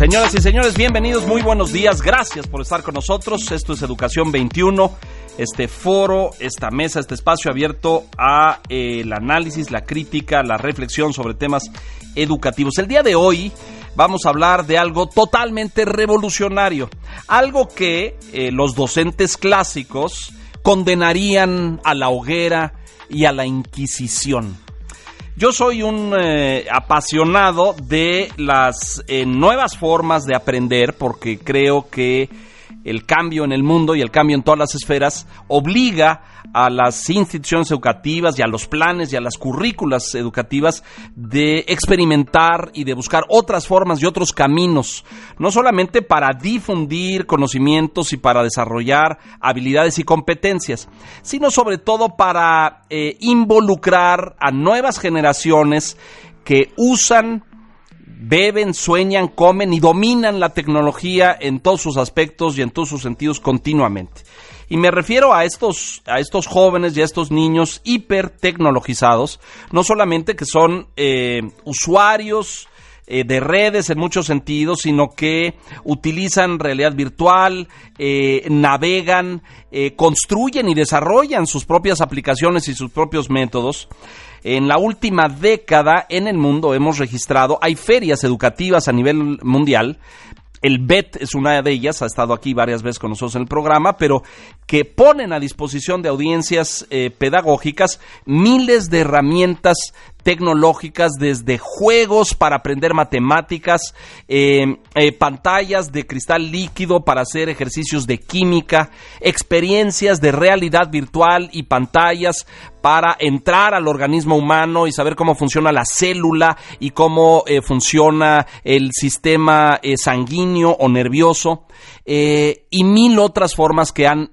Señoras y señores, bienvenidos, muy buenos días, gracias por estar con nosotros. Esto es Educación 21, este foro, esta mesa, este espacio abierto a eh, el análisis, la crítica, la reflexión sobre temas educativos. El día de hoy vamos a hablar de algo totalmente revolucionario, algo que eh, los docentes clásicos condenarían a la hoguera y a la Inquisición. Yo soy un eh, apasionado de las eh, nuevas formas de aprender porque creo que el cambio en el mundo y el cambio en todas las esferas obliga a las instituciones educativas y a los planes y a las currículas educativas de experimentar y de buscar otras formas y otros caminos, no solamente para difundir conocimientos y para desarrollar habilidades y competencias, sino sobre todo para eh, involucrar a nuevas generaciones que usan beben, sueñan, comen y dominan la tecnología en todos sus aspectos y en todos sus sentidos continuamente. Y me refiero a estos, a estos jóvenes y a estos niños hiper tecnologizados, no solamente que son eh, usuarios eh, de redes en muchos sentidos, sino que utilizan realidad virtual, eh, navegan, construyen y desarrollan sus propias aplicaciones y sus propios métodos. En la última década en el mundo hemos registrado, hay ferias educativas a nivel mundial, el BET es una de ellas, ha estado aquí varias veces con nosotros en el programa, pero que ponen a disposición de audiencias eh, pedagógicas miles de herramientas tecnológicas, desde juegos para aprender matemáticas, eh, eh, pantallas de cristal líquido para hacer ejercicios de química, experiencias de realidad virtual y pantallas para entrar al organismo humano y saber cómo funciona la célula y cómo eh, funciona el sistema sanguíneo o nervioso. Y mil otras formas que han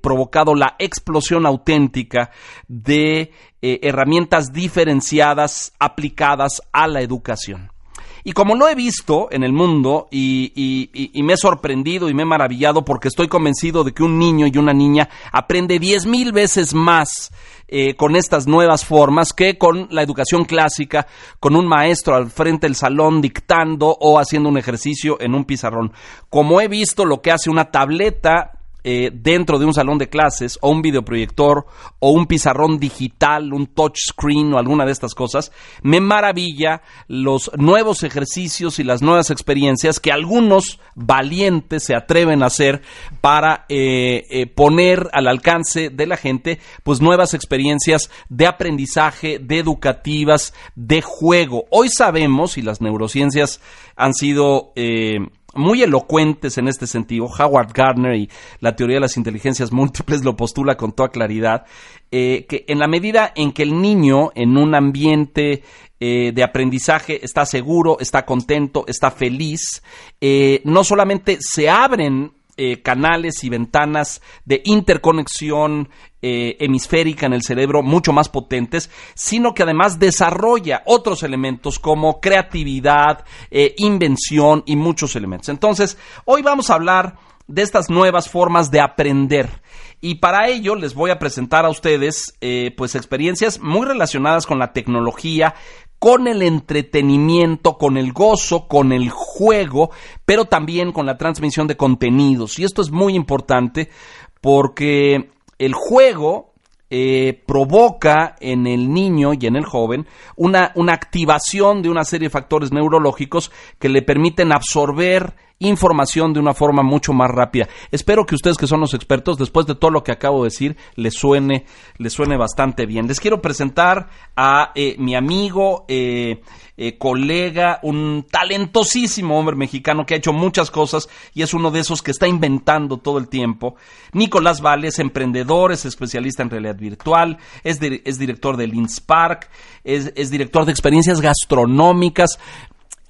provocado la explosión auténtica de eh, herramientas diferenciadas aplicadas a la educación. Y como lo he visto en el mundo y, me he sorprendido y me he maravillado porque estoy convencido de que un niño y una niña aprende diez mil veces más eh, con estas nuevas formas que con la educación clásica, con un maestro al frente del salón dictando o haciendo un ejercicio en un pizarrón. Como he visto lo que hace una tableta eh, dentro de un salón de clases o un videoproyector o un pizarrón digital, un touchscreen o alguna de estas cosas, me maravilla los nuevos ejercicios y las nuevas experiencias que algunos valientes se atreven a hacer para eh, eh, poner al alcance de la gente pues nuevas experiencias de aprendizaje, de educativas, de juego. Hoy sabemos, y las neurociencias han sido muy elocuentes en este sentido. Howard Gardner y la teoría de las inteligencias múltiples lo postula con toda claridad, eh, que en la medida en que el niño en un ambiente eh, de aprendizaje está seguro, está contento, está feliz, eh, no solamente se abren canales y ventanas de interconexión eh, hemisférica en el cerebro mucho más potentes, sino que además desarrolla otros elementos como creatividad, eh, invención y muchos elementos. Entonces, hoy vamos a hablar de estas nuevas formas de aprender. Y para ello les voy a presentar a ustedes pues experiencias muy relacionadas con la tecnología, con el entretenimiento, con el gozo, con el juego, pero también con la transmisión de contenidos. Y esto es muy importante porque el juego eh, provoca en el niño y en el joven una, una activación de una serie de factores neurológicos que le permiten absorber información de una forma mucho más rápida. Espero que ustedes que son los expertos, después de todo lo que acabo de decir, les suene, les suene bastante bien. Les quiero presentar a eh, mi amigo, eh, eh, colega, un talentosísimo hombre mexicano que ha hecho muchas cosas y es uno de esos que está inventando todo el tiempo. Nicolás Vales, emprendedor, es especialista en realidad virtual, es, es director del INSPARC, es, es director de experiencias gastronómicas,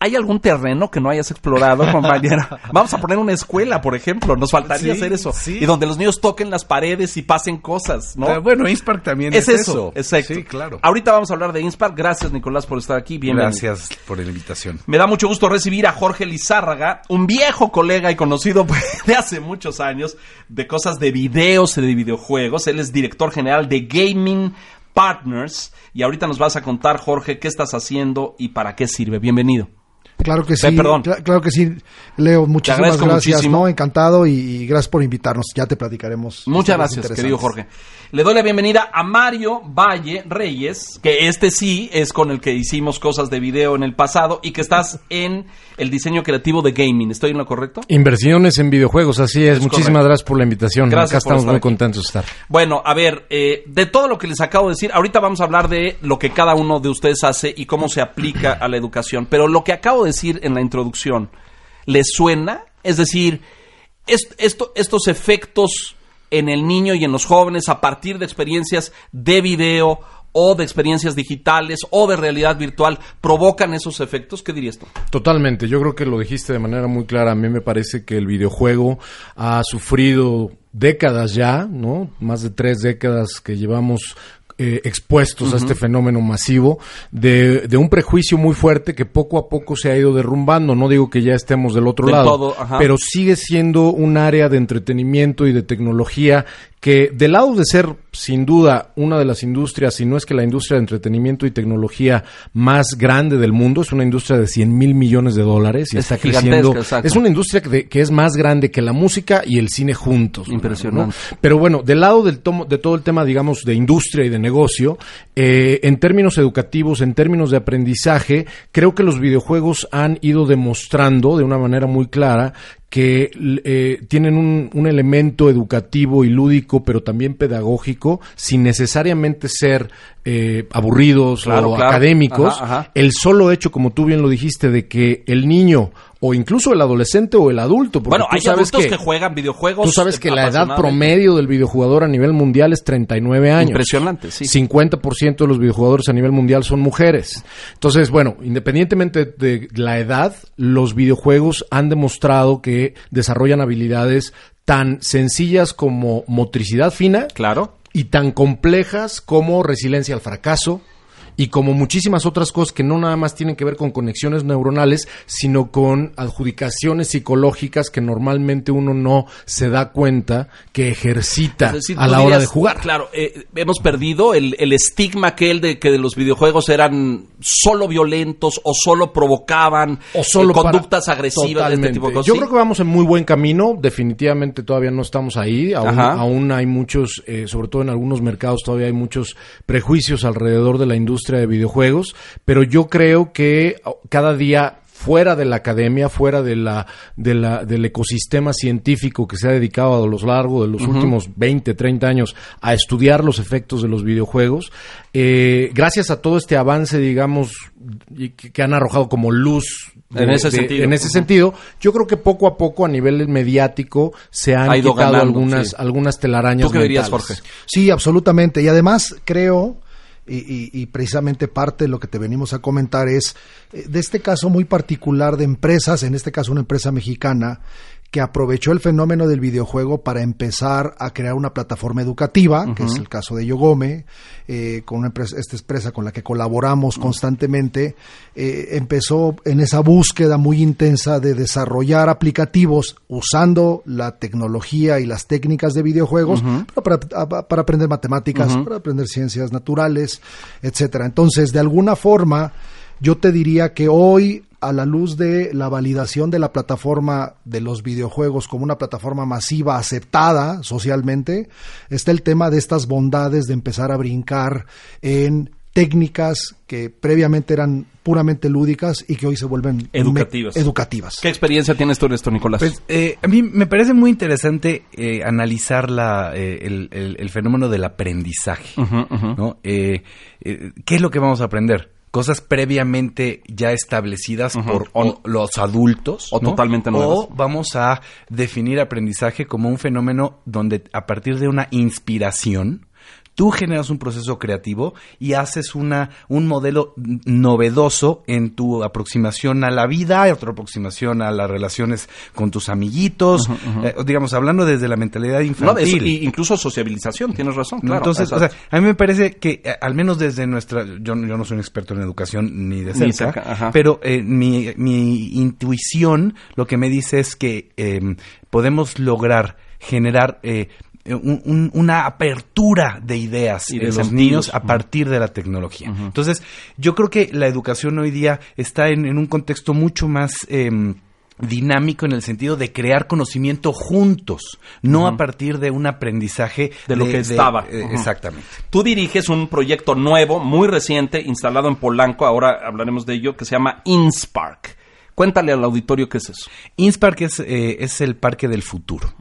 ¿Hay algún terreno que no hayas explorado, compañera? Vamos a poner una escuela, por ejemplo. Nos faltaría Sí, hacer eso. sí. Y donde los niños toquen las paredes y pasen cosas, ¿no? Eh, bueno, Inspark también es es, eso, exacto. Sí, claro. Ahorita vamos a hablar de Inspar. Gracias, Nicolás, por estar aquí. Bienvenido. Gracias por la invitación. Me da mucho gusto recibir a Jorge Lizárraga, un viejo colega y conocido pues, de hace muchos años de cosas de videos y de videojuegos. Él es director general de Gaming Partners y ahorita nos vas a contar, Jorge, qué estás haciendo y para qué sirve. Bienvenido. Claro que sí, perdón. cla- claro que sí, Leo, muchísimas gracias, muchísimo. no, encantado y, y gracias por invitarnos, ya te platicaremos. Muchas gracias, querido Jorge. Le doy la bienvenida a Mario Valle Reyes, que este sí es con el que hicimos cosas de video en el pasado y que estás en el diseño creativo de gaming. ¿Estoy en lo correcto? Inversiones en videojuegos, así es. Es Muchísimas correcto. gracias por la invitación. Gracias Acá estamos muy aquí. contentos de estar. Bueno, a ver, eh, de todo lo que les acabo de decir, ahorita vamos a hablar de lo que cada uno de ustedes hace y cómo se aplica a la educación. Pero lo que acabo de decir en la introducción, ¿les suena? Es decir, est- esto- estos efectos en el niño y en los jóvenes a partir de experiencias de video o de experiencias digitales o de realidad virtual provocan esos efectos. ¿Qué dirías tú? Totalmente, yo creo que lo dijiste de manera muy clara. A mí me parece que el videojuego ha sufrido décadas ya, ¿no? Más de tres décadas que llevamos eh, expuestos a este fenómeno masivo de, de un prejuicio muy fuerte que poco a poco se ha ido derrumbando. No digo que ya estemos del otro Del lado, todo, pero sigue siendo un área de entretenimiento y de tecnología que del lado de ser sin duda una de las industrias, si no es que la industria de entretenimiento y tecnología más grande del mundo, es una industria de 100 mil millones de dólares y Es está creciendo. exacto. Es una industria que, de- que es más grande que la música y el cine juntos. ¿no? Impresionante. Pero bueno, del lado del tomo, de todo el tema, digamos, de industria y de negocio, eh, en términos educativos, en términos de aprendizaje, creo que los videojuegos han ido demostrando de una manera muy clara que eh, tienen un, un elemento educativo y lúdico, pero también pedagógico, sin necesariamente ser eh, aburridos Claro, o claro. académicos. Ajá, ajá. El solo hecho, como tú bien lo dijiste, de que el niño o incluso el adolescente o el adulto, porque Bueno, tú hay sabes adultos que, que, juegan videojuegos. Tú sabes que la edad promedio del videojugador a nivel mundial es 39 años. Impresionante, sí. 50% de los videojugadores a nivel mundial son mujeres. Entonces, bueno, independientemente de la edad, los videojuegos han demostrado que desarrollan habilidades tan sencillas como motricidad fina Claro. Y tan complejas como resiliencia al fracaso y como muchísimas otras cosas que no nada más tienen que ver con conexiones neuronales, sino con adjudicaciones psicológicas que normalmente uno no se da cuenta que ejercita decir, a la hora de jugar. Claro, eh, hemos perdido el, el estigma aquel de que de los videojuegos eran solo violentos o solo provocaban o solo eh, para- conductas agresivas de este tipo de cosas. Yo ¿sí? creo que vamos en muy buen camino. Definitivamente todavía no estamos ahí. Aún, aún hay muchos, eh, sobre todo en algunos mercados, todavía hay muchos prejuicios alrededor de la industria de videojuegos. Pero yo creo que oh, cada día fuera de la academia, fuera de la, de la, del ecosistema científico que se ha dedicado a lo largo de los últimos 20, 30 años a estudiar los efectos de los videojuegos, eh, gracias a todo este avance, digamos, y que, que han arrojado como luz En ese sentido. en ese sentido, yo creo que poco a poco a nivel mediático se han Ha ido quitado ganando, algunas, sí. algunas telarañas. ¿Tú qué dirías. Jorge? Sí, absolutamente. Y además creo, y, y- precisamente parte de lo que te venimos a comentar es eh, de este caso muy particular de empresas, en este caso una empresa mexicana, que aprovechó el fenómeno del videojuego para empezar a crear una plataforma educativa, que es el caso de Yogome, eh, con una empresa, esta empresa con la que colaboramos constantemente, eh, empezó en esa búsqueda muy intensa de desarrollar aplicativos usando la tecnología y las técnicas de videojuegos para, para- para aprender matemáticas, para aprender ciencias naturales, etcétera. Entonces, de alguna forma, yo te diría que hoy a la luz de la validación de la plataforma de los videojuegos como una plataforma masiva aceptada socialmente, está el tema de estas bondades de empezar a brincar en técnicas que previamente eran puramente lúdicas y que hoy se vuelven Educativas. ¿Qué experiencia tienes tú en esto, Nicolás? Pues eh, a mí me parece muy interesante eh, analizar la, eh, el, el- el fenómeno del aprendizaje. Eh, eh, ¿Qué es lo que vamos a aprender? Cosas previamente ya establecidas por o los adultos. o ¿no? totalmente nuevas. O vamos a definir aprendizaje como un fenómeno donde a partir de una inspiración tú generas un proceso creativo y haces una, un modelo novedoso en tu aproximación a la vida, y otra aproximación a las relaciones con tus amiguitos, eh, digamos, hablando desde la mentalidad No, infantil. es- y- incluso sociabilización, tienes razón, ¿no? claro. Entonces, o sea, a mí me parece que, eh, al menos desde nuestra, yo, yo no soy un experto en educación ni de Ni cerca, pero eh, mi, mi intuición lo que me dice es que eh, podemos lograr generar eh, un- un- una apertura de ideas Y en de los niños a partir de la tecnología. Entonces, yo creo que la educación hoy día está en, en un contexto mucho más... em, dinámico en el sentido de crear conocimiento juntos, no a partir de un aprendizaje De lo que estaba. eh. Exactamente. Tú diriges un proyecto nuevo, muy reciente, instalado en Polanco, ahora hablaremos de ello, que se llama InSpark. Cuéntale al auditorio qué es eso. Inspark es, eh, es el parque del futuro.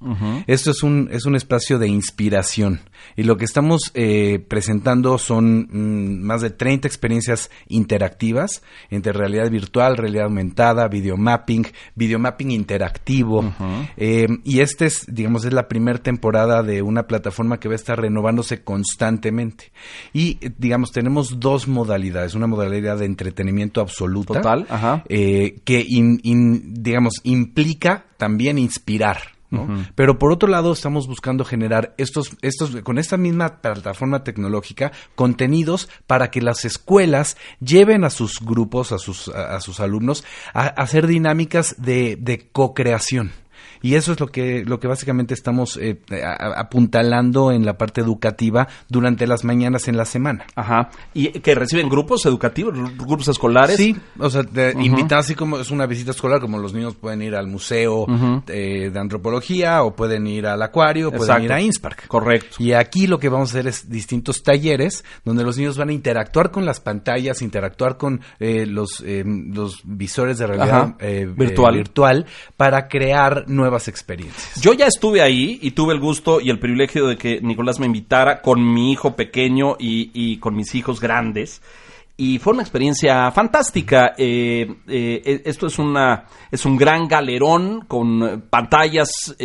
Esto es un, es un espacio de inspiración. Y lo que estamos eh, presentando son mm, más de 30 experiencias interactivas entre realidad virtual, realidad aumentada, videomapping, videomapping interactivo. Eh, y este es, digamos, es la primera temporada de una plataforma que va a estar renovándose constantemente. Y, digamos, tenemos dos modalidades. Una modalidad de entretenimiento absoluta. Total, ajá. que, in- in- digamos, implica también inspirar. ¿no? Pero por otro lado, estamos buscando generar estos, estos, con esta misma plataforma tecnológica, contenidos para que las escuelas lleven a sus grupos, a sus, a, a sus alumnos, a, a hacer dinámicas de, de co-creación. Y eso es lo que, lo que básicamente estamos eh, a- apuntalando en la parte educativa durante las mañanas en la semana. Ajá. ¿Y que reciben grupos educativos, grupos escolares? Sí, o sea, te invitan así como es una visita escolar, como los niños pueden ir al museo eh, de antropología o pueden ir al acuario, pueden Exacto. ir a Inspark. Correcto. Y aquí lo que vamos a hacer es distintos talleres donde los niños van a interactuar con las pantallas, interactuar con eh, los, eh, los visores de realidad eh, Virtual. eh, virtual para crear nuevas experiencias. Yo ya estuve ahí y tuve el gusto y el privilegio de que Nicolás me invitara con mi hijo pequeño y, con mis hijos grandes. Y fue una experiencia fantástica. Eh, eh, esto es una es un gran galerón con eh, pantallas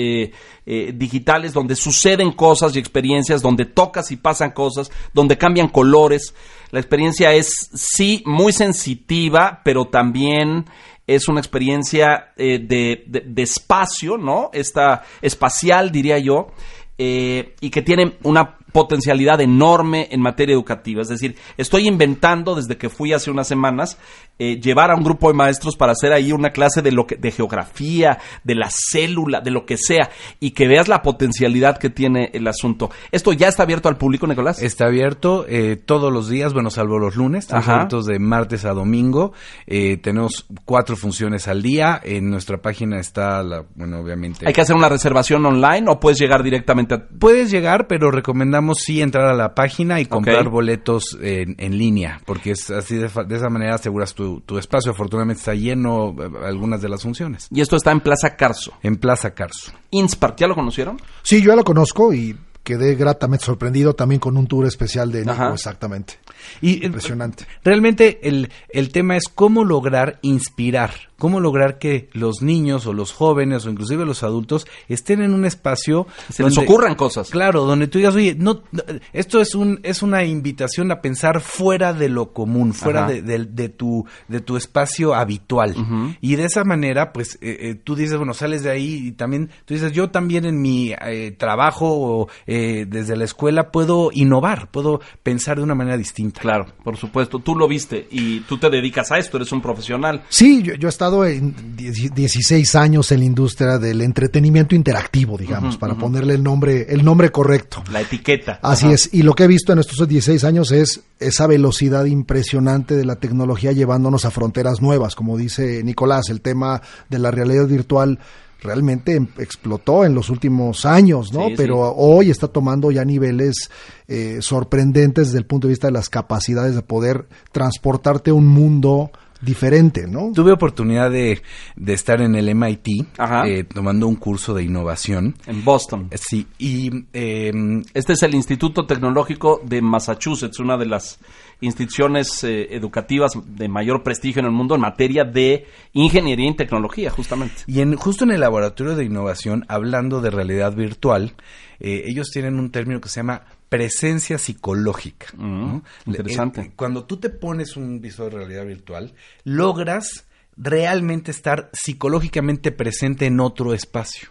digitales donde suceden cosas y experiencias, donde tocas y pasan cosas, donde cambian colores. La experiencia es sí muy sensitiva, pero también es una experiencia eh, de, de- espacio, ¿no? Esta espacial, diría yo, eh, y que tiene una potencialidad enorme en materia educativa. Es decir, estoy inventando desde que fui hace unas semanas eh, llevar a un grupo de maestros para hacer ahí una clase de lo que, de geografía, de la célula, de lo que sea, y que veas la potencialidad que tiene el asunto. Esto ya está abierto al público, Nicolás. Está abierto eh, todos los días, bueno, salvo los lunes, estamos abiertos de martes a domingo. Eh, tenemos cuatro funciones al día. En nuestra página está, la, bueno, obviamente. Hay que hacer una reservación online o puedes llegar directamente a Puedes llegar, pero recomendamos sí entrar a la página y comprar boletos en, en línea, porque es así de, de esa manera aseguras tu, tu espacio. Afortunadamente está lleno eh, algunas de las funciones. Y esto está en Plaza Carso. En Plaza Carso. Inspark, ¿ya lo conocieron? Sí, yo ya lo conozco y quedé gratamente sorprendido también con un tour especial de Nico, Ajá. exactamente. Y eh, Impresionante. Realmente el, el tema es cómo lograr inspirar, cómo lograr que los niños o los jóvenes o inclusive los adultos estén en un espacio Se les ocurran cosas. Claro, donde tú digas, oye, no, no, esto es un es una invitación a pensar fuera de lo común, fuera de, de- de tu de tu espacio habitual. Y de esa manera, pues eh, eh, tú dices, bueno, sales de ahí y también tú dices, yo también en mi eh, trabajo o eh, desde la escuela puedo innovar, puedo pensar de una manera distinta. Claro, por supuesto. Tú lo viste y tú te dedicas a esto, eres un profesional. Sí, yo, yo he estado en 10 16 años en la industria del entretenimiento interactivo, digamos, para ponerle el nombre, el nombre correcto. La etiqueta. Así Ajá. es, y lo que he visto en estos 16 años es esa velocidad impresionante de la tecnología llevándonos a fronteras nuevas, como dice Nicolás, el tema de la realidad virtual realmente em- explotó en los últimos años, ¿no? Sí, Pero sí. hoy está tomando ya niveles eh, sorprendentes desde el punto de vista de las capacidades de poder transportarte a un mundo diferente, ¿no? Tuve oportunidad de, de estar en el MIT Ajá. eh, tomando un curso de innovación. En Boston. Sí, y eh, Este es el Instituto Tecnológico de Massachusetts, una de las instituciones eh, educativas de mayor prestigio en el mundo en materia de ingeniería y tecnología, justamente. Y en, justo en el laboratorio de innovación, hablando de realidad virtual, eh, ellos tienen un término que se llama presencia psicológica. ¿no? Mm, interesante. Eh, Cuando tú te pones un visor de realidad virtual, logras realmente estar psicológicamente presente en otro espacio.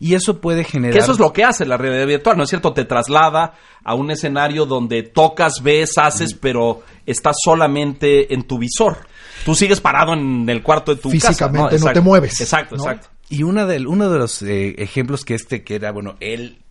Y eso puede generar... Que eso es lo que hace la realidad virtual, ¿no es cierto? Te traslada a un escenario donde tocas, ves, haces, pero estás solamente en tu visor. Tú sigues parado en el cuarto de tu Físicamente casa. no Exacto. te mueves, Exacto, ¿no? exacto. Y una de, uno de los eh, ejemplos que este, que era, bueno, él, mm,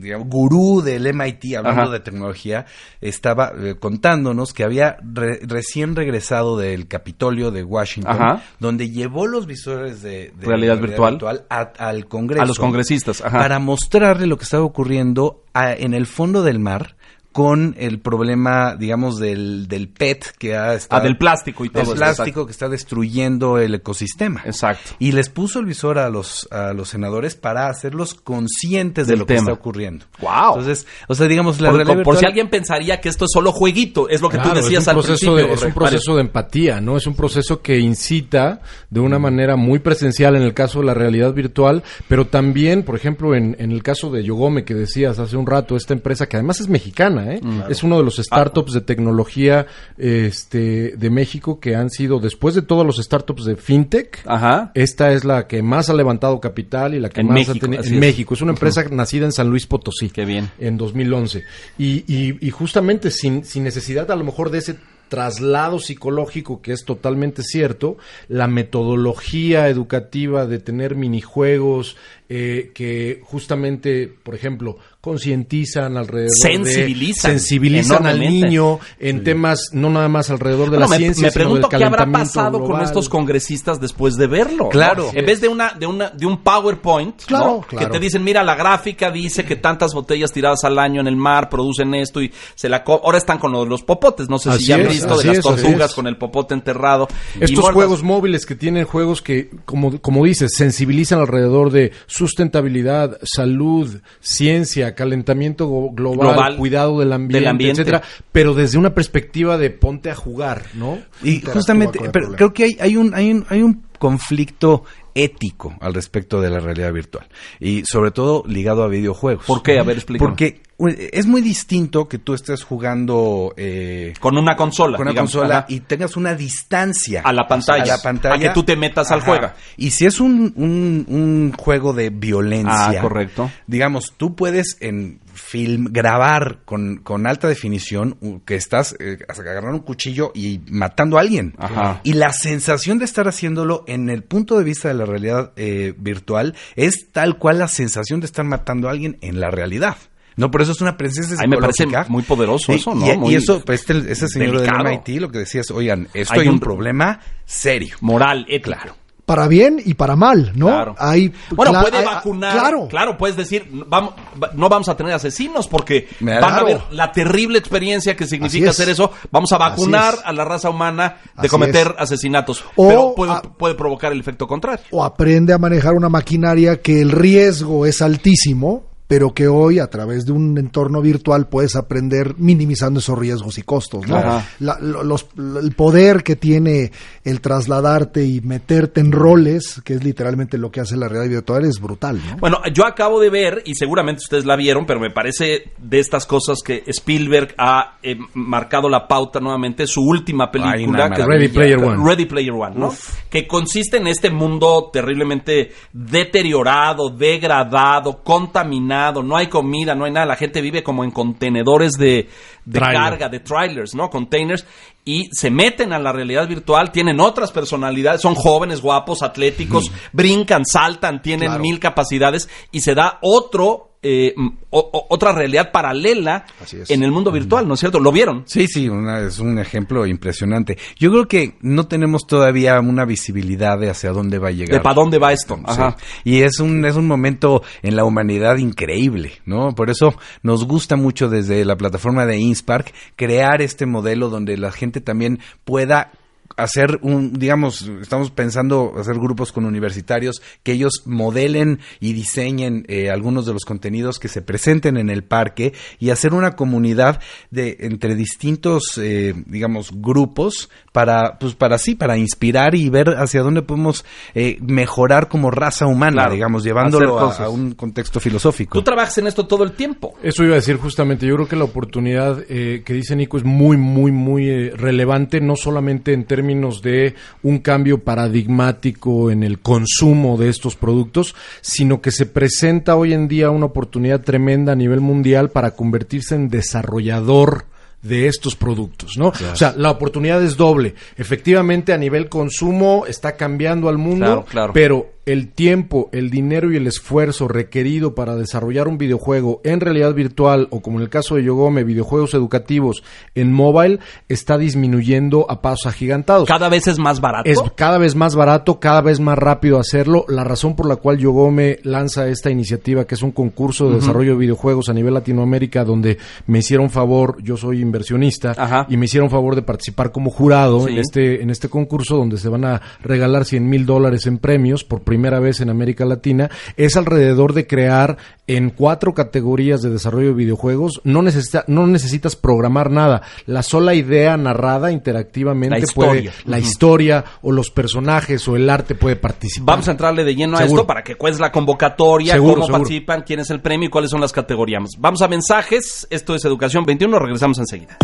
digamos, gurú del MIT, hablando Ajá. de tecnología, estaba eh, contándonos que había re- recién regresado del Capitolio de Washington, Ajá. donde llevó los visores de, de Realidad virtual. a- al Congreso. A los congresistas, ajá. Para mostrarle lo que estaba ocurriendo a- en el fondo del mar con el problema, digamos, del, del PET que ha estado... Ah, del plástico y del todo esto, plástico que está destruyendo el ecosistema. Exacto. Y les puso el visor a los, a los senadores para hacerlos conscientes de Del lo que está ocurriendo. Guau. Entonces, o sea, digamos, la Por, realidad por- por si alguien pensaría que esto es solo jueguito, es lo que Claro, tú decías al principio. de, es un proceso de empatía, ¿no? Es un proceso que incita de una manera muy presencial en el caso de la realidad virtual, pero también, por ejemplo, en, en el caso de Yogome que decías hace un rato, esta empresa que además es mexicana, ¿eh? Es uno de los startups de tecnología este, de México que han sido, después de todos los startups de fintech, Ajá. esta es la que más ha levantado capital y la que En más México, ha tenido en es. México. Es una empresa nacida en San Luis Potosí. Qué bien. En 2011. Y, y, y justamente sin, sin necesidad a lo mejor de ese traslado psicológico que es totalmente cierto, la metodología educativa de tener minijuegos eh, que justamente, por ejemplo, concientizan alrededor Sensibilizan de, sensibilizan al niño en temas no nada más alrededor de Bueno, la me, ciencia, me sino pregunto del qué habrá pasado con estos congresistas después de verlo. ¿no? Claro. En vez de una de una de un PowerPoint, Claro, ¿no? claro. que te dicen, mira, la gráfica dice que tantas botellas tiradas al año en el mar producen esto y se la co- ahora están con lo de los popotes, no sé Así si ya han visto de las es, tortugas con el popote enterrado. Estos juegos móviles que tienen juegos que, como, como dices, sensibilizan alrededor de sustentabilidad, salud, ciencia, calentamiento global, Global. cuidado del ambiente, Del ambiente. etcétera, pero desde una perspectiva de ponte a jugar, ¿no? Y justamente, pero creo que hay, hay un, hay un, hay un conflicto ético al respecto de la realidad virtual y sobre todo ligado a videojuegos. ¿Por qué? A ver, explícame. Porque es muy distinto que tú estés jugando eh, Con una consola. con una digamos, consola ajá. y tengas una distancia A la pantalla. a la pantalla A que tú te metas al juego. y si es un, un, un juego de violencia Ah, correcto. digamos tú puedes en film grabar con, con alta definición que estás eh, agarrando un cuchillo y matando a alguien Ajá. y la sensación de estar haciéndolo en el punto de vista de la realidad eh, virtual es tal cual la sensación de estar matando a alguien en la realidad no, por eso es una presencia Ay, me parece muy poderoso Y- eso, ¿no? Y, y Muy eso, pues, este, ese señor delicado. del MIT lo que decía es, oigan, esto Hay hay, un- un problema serio. Moral, ético. Claro. Para bien y para mal, ¿no? Claro. Hay, Bueno, cla- puede hay- vacunar. Claro. Claro, puedes decir, vamos, no vamos a tener asesinos porque Claro. van a ver la terrible experiencia que significa es. hacer eso. Vamos a vacunar a la raza humana de Así cometer es. asesinatos. O pero puede, a- puede provocar el efecto contrario. o aprende a manejar una maquinaria que el riesgo es altísimo, pero que hoy a través de un entorno virtual puedes aprender minimizando esos riesgos y costos. ¿no? La- los- el poder que tiene el trasladarte y meterte en roles, que es literalmente lo que hace la realidad virtual, es brutal. ¿no? Bueno, yo acabo de ver, y seguramente ustedes la vieron, pero me parece de estas cosas que Spielberg ha eh, marcado la pauta nuevamente, su última Ay, película, que. Ready Player One. Ready Player One, ¿no? Que consiste en este mundo terriblemente deteriorado, degradado, contaminado, no hay comida, no hay nada, la gente vive como en contenedores de, carga, de trailers, ¿no? Containers, y se meten a la realidad virtual, tienen otras personalidades, son jóvenes, guapos, atléticos, brincan, saltan, tienen Claro. mil capacidades, y se da otro... eh, o- o- otra realidad paralela en el mundo virtual, ¿no es cierto? ¿Lo vieron? Sí, sí, una- es un ejemplo impresionante. Yo creo que no tenemos todavía una visibilidad de hacia dónde va a llegar. ¿De para dónde va esto? Sí. Ajá. Y es un, es un momento en la humanidad increíble, ¿no? Por eso nos gusta mucho desde la plataforma de Inspark crear este modelo donde la gente también pueda hacer un, digamos, estamos pensando hacer grupos con universitarios que ellos modelen y diseñen eh, algunos de los contenidos que se presenten en el parque y hacer una comunidad de entre distintos, eh, digamos, grupos para, pues para sí, para inspirar y ver hacia dónde podemos eh, mejorar como raza humana, digamos, llevándolo a, a, un contexto filosófico. Tú trabajas en esto todo el tiempo. Eso iba a decir justamente. Yo creo que la oportunidad que dice Nico es muy, muy, muy relevante, no solamente en términos términos de un cambio paradigmático en el consumo de estos productos, sino que se presenta hoy en día una oportunidad tremenda a nivel mundial para convertirse en desarrollador de estos productos, ¿no? O sea, la oportunidad es doble. Efectivamente, a nivel consumo está cambiando al mundo, pero el tiempo, el dinero y el esfuerzo requerido para desarrollar un videojuego en realidad virtual o como en el caso de Yogome, videojuegos educativos en mobile, está disminuyendo a pasos agigantados. Cada vez es más barato. Es cada vez más barato, cada vez más rápido hacerlo. La razón por la cual Yogome lanza esta iniciativa, que es un concurso de desarrollo de videojuegos a nivel Latinoamérica, donde me hicieron favor, yo soy inversionista, y me hicieron favor de participar como jurado en, este, en este concurso, donde se van a regalar 100 mil dólares en premios por primera primera vez en América Latina, es alrededor de crear en cuatro categorías de desarrollo de videojuegos. No, necesita, no necesitas programar nada. La sola idea narrada interactivamente la historia. puede, la historia o los personajes o el arte puede participar. Vamos a entrarle de lleno a esto para que cuentes la convocatoria, cómo participan, quién es el premio y cuáles son las categorías. Vamos a mensajes. Esto es Educación 21. Regresamos enseguida.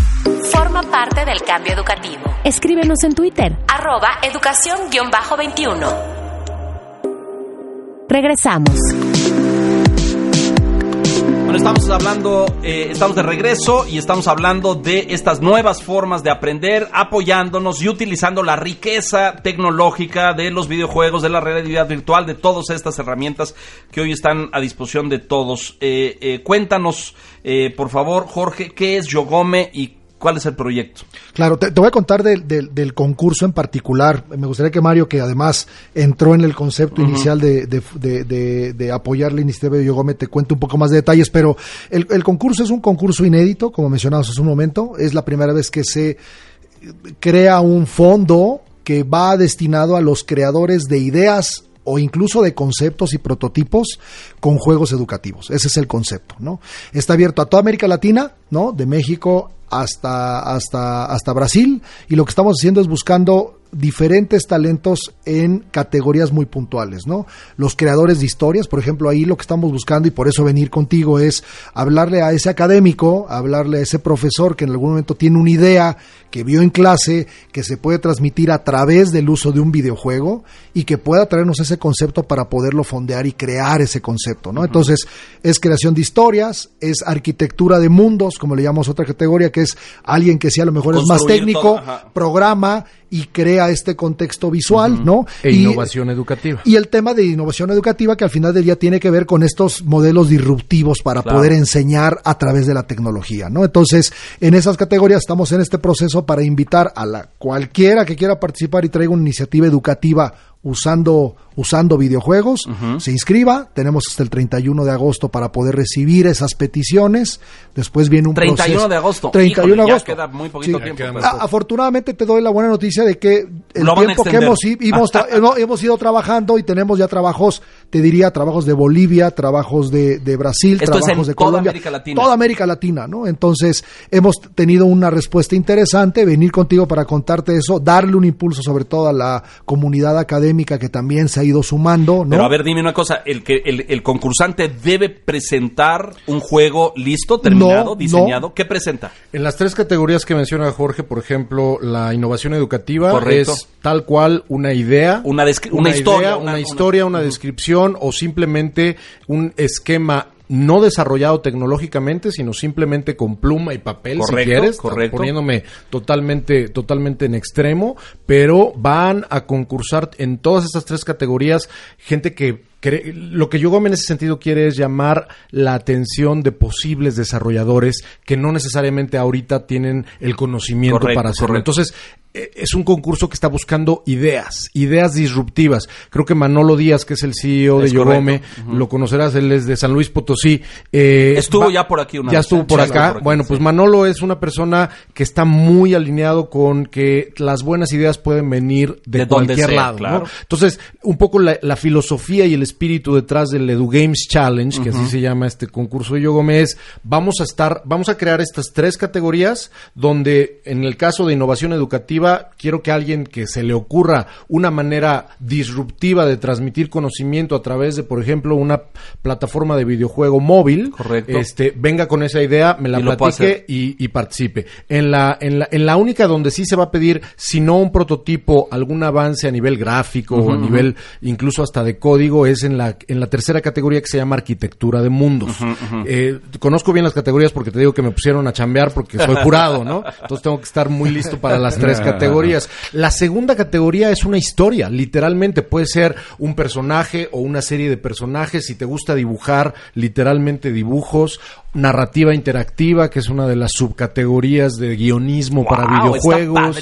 Forma parte del cambio educativo. Escríbenos en Twitter. Arroba educación-21. Regresamos. Bueno, estamos hablando, eh, estamos de regreso y estamos hablando de estas nuevas formas de aprender, apoyándonos y utilizando la riqueza tecnológica de los videojuegos, de la realidad virtual, de todas estas herramientas que hoy están a disposición de todos. Eh, eh, cuéntanos, por favor, Jorge, ¿qué es Yogome y ¿Cuál es el proyecto? Claro, te, voy a contar del concurso en particular. Me gustaría que Mario, que además entró en el concepto inicial de, apoyar la iniciativa de Yogome, te cuente un poco más de detalles, pero el, el concurso es un concurso inédito, como mencionamos hace un momento. Es la primera vez que se crea un fondo que va destinado a los creadores de ideas o incluso de conceptos y prototipos con juegos educativos. Ese es el concepto, ¿no? Está abierto a toda América Latina, ¿no? De México hasta, hasta, hasta Brasil y lo que estamos haciendo es buscando diferentes talentos en categorías muy puntuales, ¿no? Los creadores de historias, por ejemplo, ahí lo que estamos buscando y por eso venir contigo es hablarle a ese académico, hablarle a ese profesor que en algún momento tiene una idea que vio en clase, que se puede transmitir a través del uso de un videojuego y que pueda traernos ese concepto para poderlo fondear y crear ese concepto, ¿no? Entonces, es creación de historias, es arquitectura de mundos, como le llamamos otra categoría, que es alguien que sea a lo mejor es más técnico, programa y crea este contexto visual, ¿no? E innovación educativa. Y el tema de innovación educativa que al final del día tiene que ver con estos modelos disruptivos para poder enseñar a través de la tecnología, ¿no? Entonces, en esas categorías estamos en este proceso para invitar a la cualquiera que quiera participar y traiga una iniciativa educativa usando, usando videojuegos, se inscriba, tenemos hasta el 31 de agosto para poder recibir esas peticiones, después viene un 31 de agosto. 31 de agosto. queda muy poquito tiempo. Pues. Afortunadamente te doy la buena noticia de que el tiempo que hemos, hemos, hemos, ido trabajando y tenemos ya trabajos, te diría, trabajos de Bolivia, trabajos de, de Brasil, trabajos de Colombia. América Latina. Toda América Latina, ¿no? Entonces, hemos tenido una respuesta interesante, venir contigo para contarte eso, darle un impulso sobre todo a la comunidad académica que también se ha ido sumando. ¿no? Pero a ver, dime una cosa, ¿el, que, el, concursante debe presentar un juego listo, terminado, diseñado? ¿Qué presenta? En las tres categorías que menciona Jorge, por ejemplo, la innovación educativa es tal cual una idea, una, una, historia, una, historia, una descripción o simplemente un esquema no desarrollado tecnológicamente, sino simplemente con pluma y papel, si quieres, poniéndome totalmente, totalmente en extremo, pero van a concursar en todas estas tres categorías gente que lo que yo en ese sentido quiere es llamar la atención de posibles desarrolladores que no necesariamente ahorita tienen el conocimiento para hacerlo. Entonces, eh, es un concurso que está buscando ideas, ideas disruptivas. Creo que Manolo Díaz, que es el CEO de Yogome, lo conocerás, él es de San Luis Potosí. Eh, estuvo ya por aquí una Ya estuvo por acá. bueno, pues Manolo es una persona que está muy alineado con que las buenas ideas pueden venir de, cualquier lado. Entonces, un poco la, filosofía y el espíritu detrás del Edu Games Challenge, que así se llama este concurso de Yogome, es vamos a estar, vamos a crear estas tres categorías donde en el caso de innovación educativa quiero que alguien que se le ocurra una manera disruptiva de transmitir conocimiento a través de, por ejemplo, una plataforma de videojuego móvil, este, venga con esa idea, me la platique y, participe. En la, en la, en la única donde sí se va a pedir, si no un prototipo, algún avance a nivel gráfico o a nivel incluso hasta de código, es en la, en la tercera categoría que se llama arquitectura de mundos. Eh, conozco bien las categorías porque te digo que me pusieron a chambear porque soy jurado, ¿no? Entonces tengo que estar muy listo para las tres categorías categorías. La segunda categoría es una historia, literalmente puede ser un personaje o una serie de personajes. Si te gusta dibujar, literalmente dibujos narrativa interactiva, que es una de las subcategorías de guionismo para videojuegos.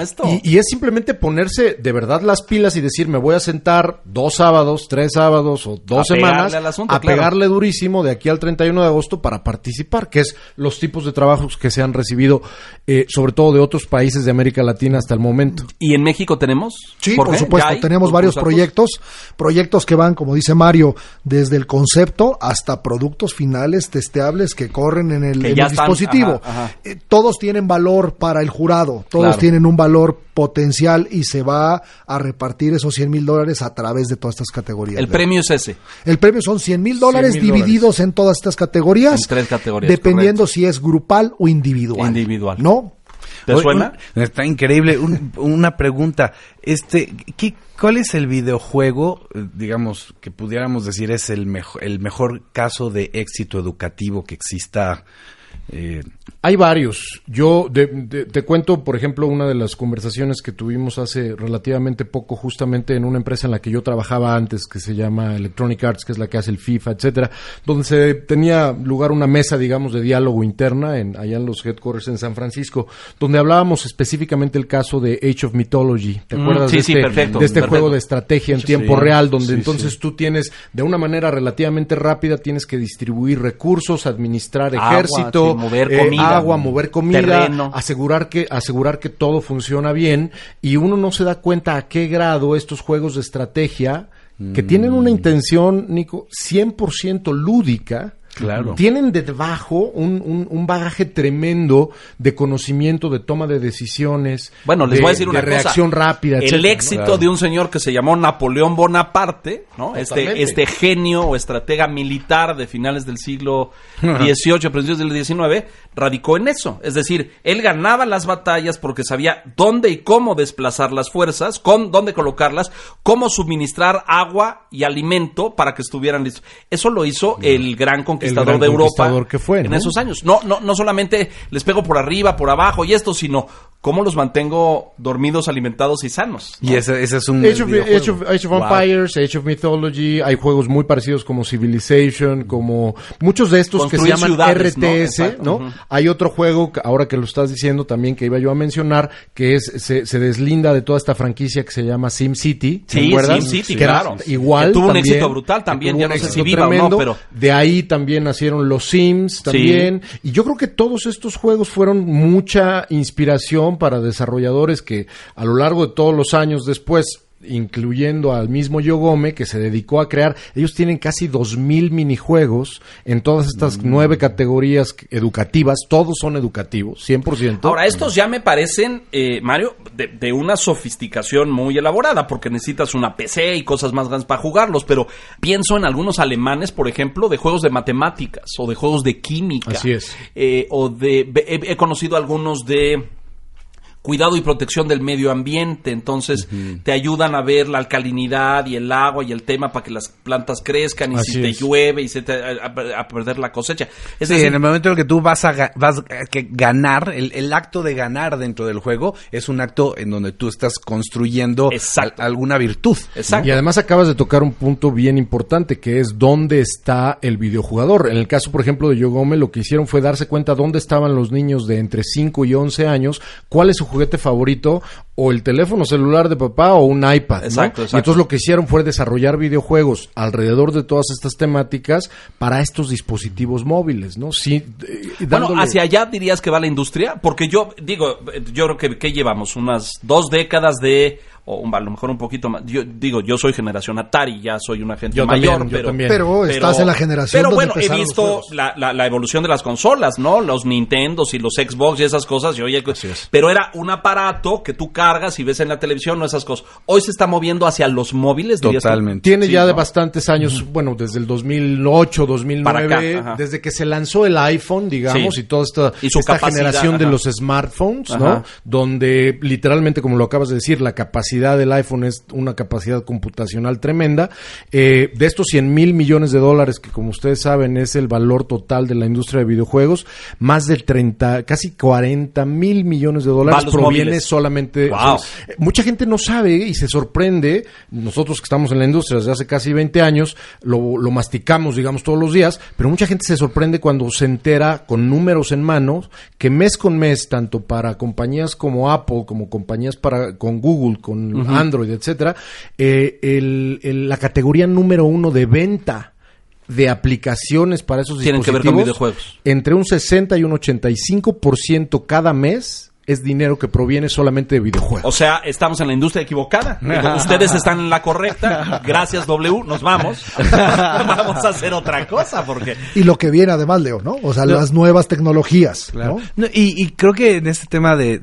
esto. Y, es simplemente ponerse de verdad las pilas y decir, me voy a sentar dos sábados, tres sábados o dos semanas a pegarle durísimo de aquí al 31 de agosto para participar, que es los tipos de trabajos que se han recibido, eh, sobre todo de otros países de América Latina hasta el momento. ¿Y en México tenemos? Sí, por, supuesto, tenemos varios proyectos, proyectos que van, como dice Mario, desde el concepto hasta productos finales testeables que corren en el, dispositivo. Eh, todos tienen valor para el jurado, todos tienen un valor potencial y se va a repartir esos 100 mil dólares a través de todas estas categorías. ¿El premio es ese? El premio son 100 mil dólares divididos en todas estas categorías. En tres categorías. Dependiendo si es grupal o individual. Individual. ¿No? ¿Te suena? está increíble. una pregunta. Este, ¿qué, ¿Cuál es el videojuego, eh, digamos, que pudiéramos decir es el, mejor el mejor caso de éxito educativo que exista eh, hay varios. Yo te cuento, por ejemplo, una de las conversaciones que tuvimos hace relativamente poco, justamente en una empresa en la que yo trabajaba antes, que se llama Electronic Arts, que es la que hace el FIFA, etcétera, donde se tenía lugar una mesa, digamos, de diálogo interna en, allá en los headquarters en San Francisco, donde hablábamos específicamente el caso de Age of Mythology. ¿Te mm, acuerdas de, este, de este juego de estrategia en tiempo real, donde entonces tú tienes, de una manera relativamente rápida, tienes que distribuir recursos, administrar ejército, mover eh, comida, agua, mover comida, asegurar que asegurar que todo funciona bien y uno no se da cuenta a qué grado estos juegos de estrategia que tienen una mm. intención, Nico, 100% lúdica, Claro. Tienen debajo un, un, bagaje tremendo de conocimiento, de toma de decisiones. Bueno, les voy a decir una reacción rápida. El éxito de un señor que se llamó Napoleón Bonaparte, ¿no? Este, este genio o estratega militar de finales del siglo XVIII, principios del XIX, radicó en eso. Es decir, él ganaba las batallas porque sabía dónde y cómo desplazar las fuerzas, con, dónde colocarlas, cómo suministrar agua y alimento para que estuvieran listos. Eso lo hizo el gran conquistador conquistador de Europa que fue, en esos años. No, no, no solamente les pego por arriba, por abajo y esto, sino cómo los mantengo dormidos, alimentados y sanos. Y ese, es un Age of, Age of, Empires, Age of Mythology, hay juegos muy parecidos como Civilization, como muchos de estos que se llaman RTS, ¿no? Hay otro juego, ahora que lo estás diciendo también, que iba yo a mencionar, que es se, deslinda de toda esta franquicia que se llama SimCity. Sí, SimCity, claro. Igual. Que tuvo un éxito brutal también, ya no sé si viva o no, pero... De ahí también nacieron los Sims, también. Y yo creo que todos estos juegos fueron mucha inspiración para desarrolladores que a lo largo de todos los años después incluyendo al mismo Yogome que se dedicó a crear, ellos tienen casi dos mil minijuegos en todas estas mm. nueve categorías educativas, todos son educativos, 100%. Ahora, estos ya me parecen, eh, Mario, de, una sofisticación muy elaborada, porque necesitas una PC y cosas más grandes para jugarlos, pero pienso en algunos alemanes, por ejemplo, de juegos de matemáticas o de juegos de química. Así es. Eh, o de, he conocido algunos de cuidado y protección del medio ambiente, entonces te ayudan a ver la alcalinidad y el agua y el tema para que las plantas crezcan y si te llueve y se te a, perder la cosecha. Es sí, en el momento en el que tú vas a, vas que ganar, el, acto de ganar dentro del juego es un acto en donde tú estás construyendo alguna virtud. Y además acabas de tocar un punto bien importante que es dónde está el videojugador. En el caso, por ejemplo, de Yogome, lo que hicieron fue darse cuenta dónde estaban los niños de entre 5 y 11 años, cuál es su juguete favorito o el teléfono celular de papá o un iPad. ¿no? Exacto, Y exacto. entonces lo que hicieron fue desarrollar videojuegos alrededor de todas estas temáticas para estos dispositivos móviles, ¿no? Sí, eh, Bueno, hacia allá dirías que va la industria, porque yo digo, yo creo que, que llevamos unas dos décadas de, o un- a lo mejor un poquito más, yo digo, yo soy generación Atari, ya soy una gente Yo mayor, también, yo pero, también. Pero estás en la generación Pero donde bueno, he visto la, la, la evolución de las consolas, ¿no? Los Nintendos y los Xbox y esas cosas, y oye, Así es. pero era un aparato que tú cargas y ves en la televisión, no esas cosas. Hoy se está moviendo hacia los móviles? Totalmente. Tiene Sí, ya de bastantes años, bueno, desde el 2008, 2009, Para acá, desde que se lanzó el iPhone, digamos, Sí. y toda esta, Y su esta capacidad, generación de los smartphones, Ajá. ¿no? Donde literalmente, como lo acabas de decir, la capacidad del iPhone es una capacidad computacional tremenda. Eh, de estos 100 mil millones de dólares, que como ustedes saben es el valor total de la industria de videojuegos, más del 30, casi 40 mil millones de dólares proviene móviles. solamente... Wow. o sea, Mucha gente no sabe y se sorprende, nosotros que estamos en la industria desde hace casi 20 años, lo, lo masticamos, digamos, todos los días, pero mucha gente se sorprende cuando se entera con números en manos que mes con mes, tanto para compañías como Apple, como compañías para con Google, con Android, etcétera, eh, el- el- la categoría número uno de venta de aplicaciones para esos Tienen que ver con dispositivos, videojuegos. entre un 60 y un 85% cada mes es dinero que proviene solamente de videojuegos. O sea, estamos en la industria equivocada. Ustedes están en la correcta. Gracias, W. Nos vamos. vamos a hacer otra cosa porque. Y lo que viene además, Leo, ¿no? O sea, las nuevas tecnologías, Claro. ¿no? No, y, y creo que en este tema de,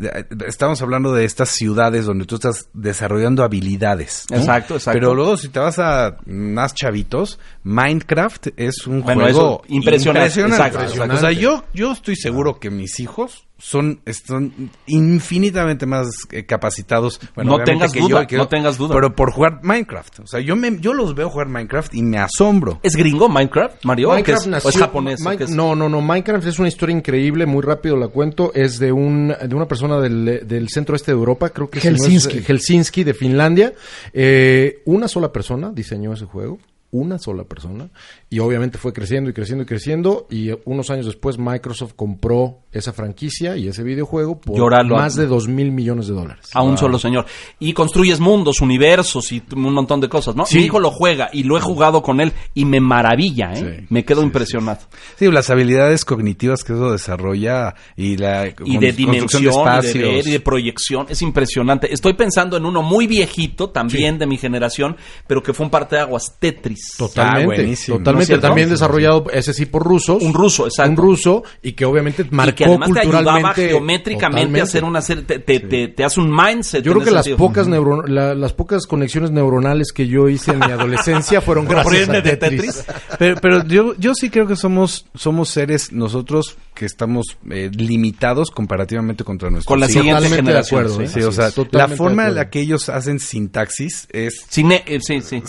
estamos hablando de estas ciudades donde tú estás desarrollando habilidades. ¿no? Exacto, exacto. Pero luego si te vas a más chavitos, Minecraft es un Bueno, juego eso, impresionante, exacto, O exacto. sea, yo, yo estoy seguro que mis hijos son, están infinitamente más eh, capacitados. Bueno, No tengas que duda, yo, que no yo, tengas duda. Pero por jugar Minecraft. O sea, yo me, yo los veo jugar Minecraft y me asombro. ¿Es gringo Minecraft, Mario? ¿O qué es, Minecraft ¿O es japonés? ¿O Min- qué es? No, no, no. Minecraft es una historia increíble, muy rápido la cuento. Es de un de una persona del, del centro este de Europa, creo que si no es, Helsinki. eh, Helsinki de Finlandia. Eh, una sola persona diseñó ese juego. Una sola persona. Y obviamente fue creciendo y creciendo y creciendo. Y unos años después Microsoft compró esa franquicia y ese videojuego por más de dos mil millones de dólares. A un solo señor. Y construyes mundos, universos y un montón de cosas, ¿no? Sí. Mi hijo lo juega y lo he jugado con él y me maravilla, ¿eh? Sí, me quedo impresionado. Sí, las habilidades cognitivas que eso desarrolla y la y de construcción dimensión, y de espacios. ver, y de proyección. Es impresionante. Estoy pensando en uno muy viejito, también de mi generación, pero que fue un parteaguas, Tetris. Totalmente, Ah, buenísimo. totalmente. ¿No también desarrollado ese sí por rusos. Un ruso, exacto. Un ruso y que obviamente marcó y que además te ayudaba culturalmente. geométricamente Totalmente. a hacer una serie, te, te, te- te hace un mindset. Yo creo que las sentido. pocas, neuro- la- las pocas conexiones neuronales que yo hice en mi adolescencia fueron gracias a de Tetris. Pero, pero yo, yo sí creo que somos, somos seres nosotros que estamos eh, limitados comparativamente contra nuestros Con la hijos. siguiente Totalmente de generación. acuerdo, sí. ¿eh? Sí, o sea, la forma en la que ellos hacen sintaxis es, Cine- eh, sí, sí.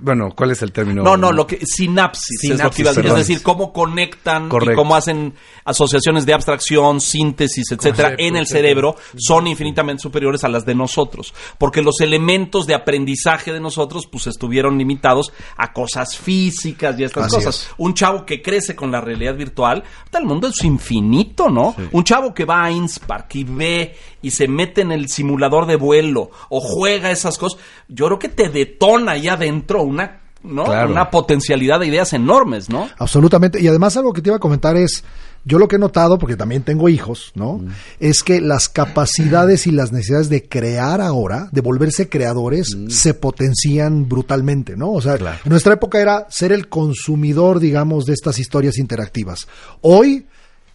Bueno, ¿cuál es el término? No, no, lo que sinapsis, es lo Sinapsis, que iba a decir. Es decir, cómo conectan y cómo hacen asociaciones de abstracción, síntesis, etcétera, en el cerebro son infinitamente superiores a las de nosotros, porque los elementos de aprendizaje de nosotros pues estuvieron limitados a cosas físicas y estas Así cosas. es. Un chavo que crece con la realidad virtual, el mundo es infinito, ¿no? Un chavo que va a Innspark y ve y se mete en el simulador de vuelo o juega esas cosas, yo creo que te detona ahí adentro una ¿no? Claro. Una potencialidad de ideas enormes, ¿no? Absolutamente. Y además algo que te iba a comentar es, yo lo que he notado, porque también tengo hijos, ¿no? Es que las capacidades y las necesidades de crear ahora, de volverse creadores, se potencian brutalmente, ¿no? O sea, en nuestra época era ser el consumidor, digamos, de estas historias interactivas. Hoy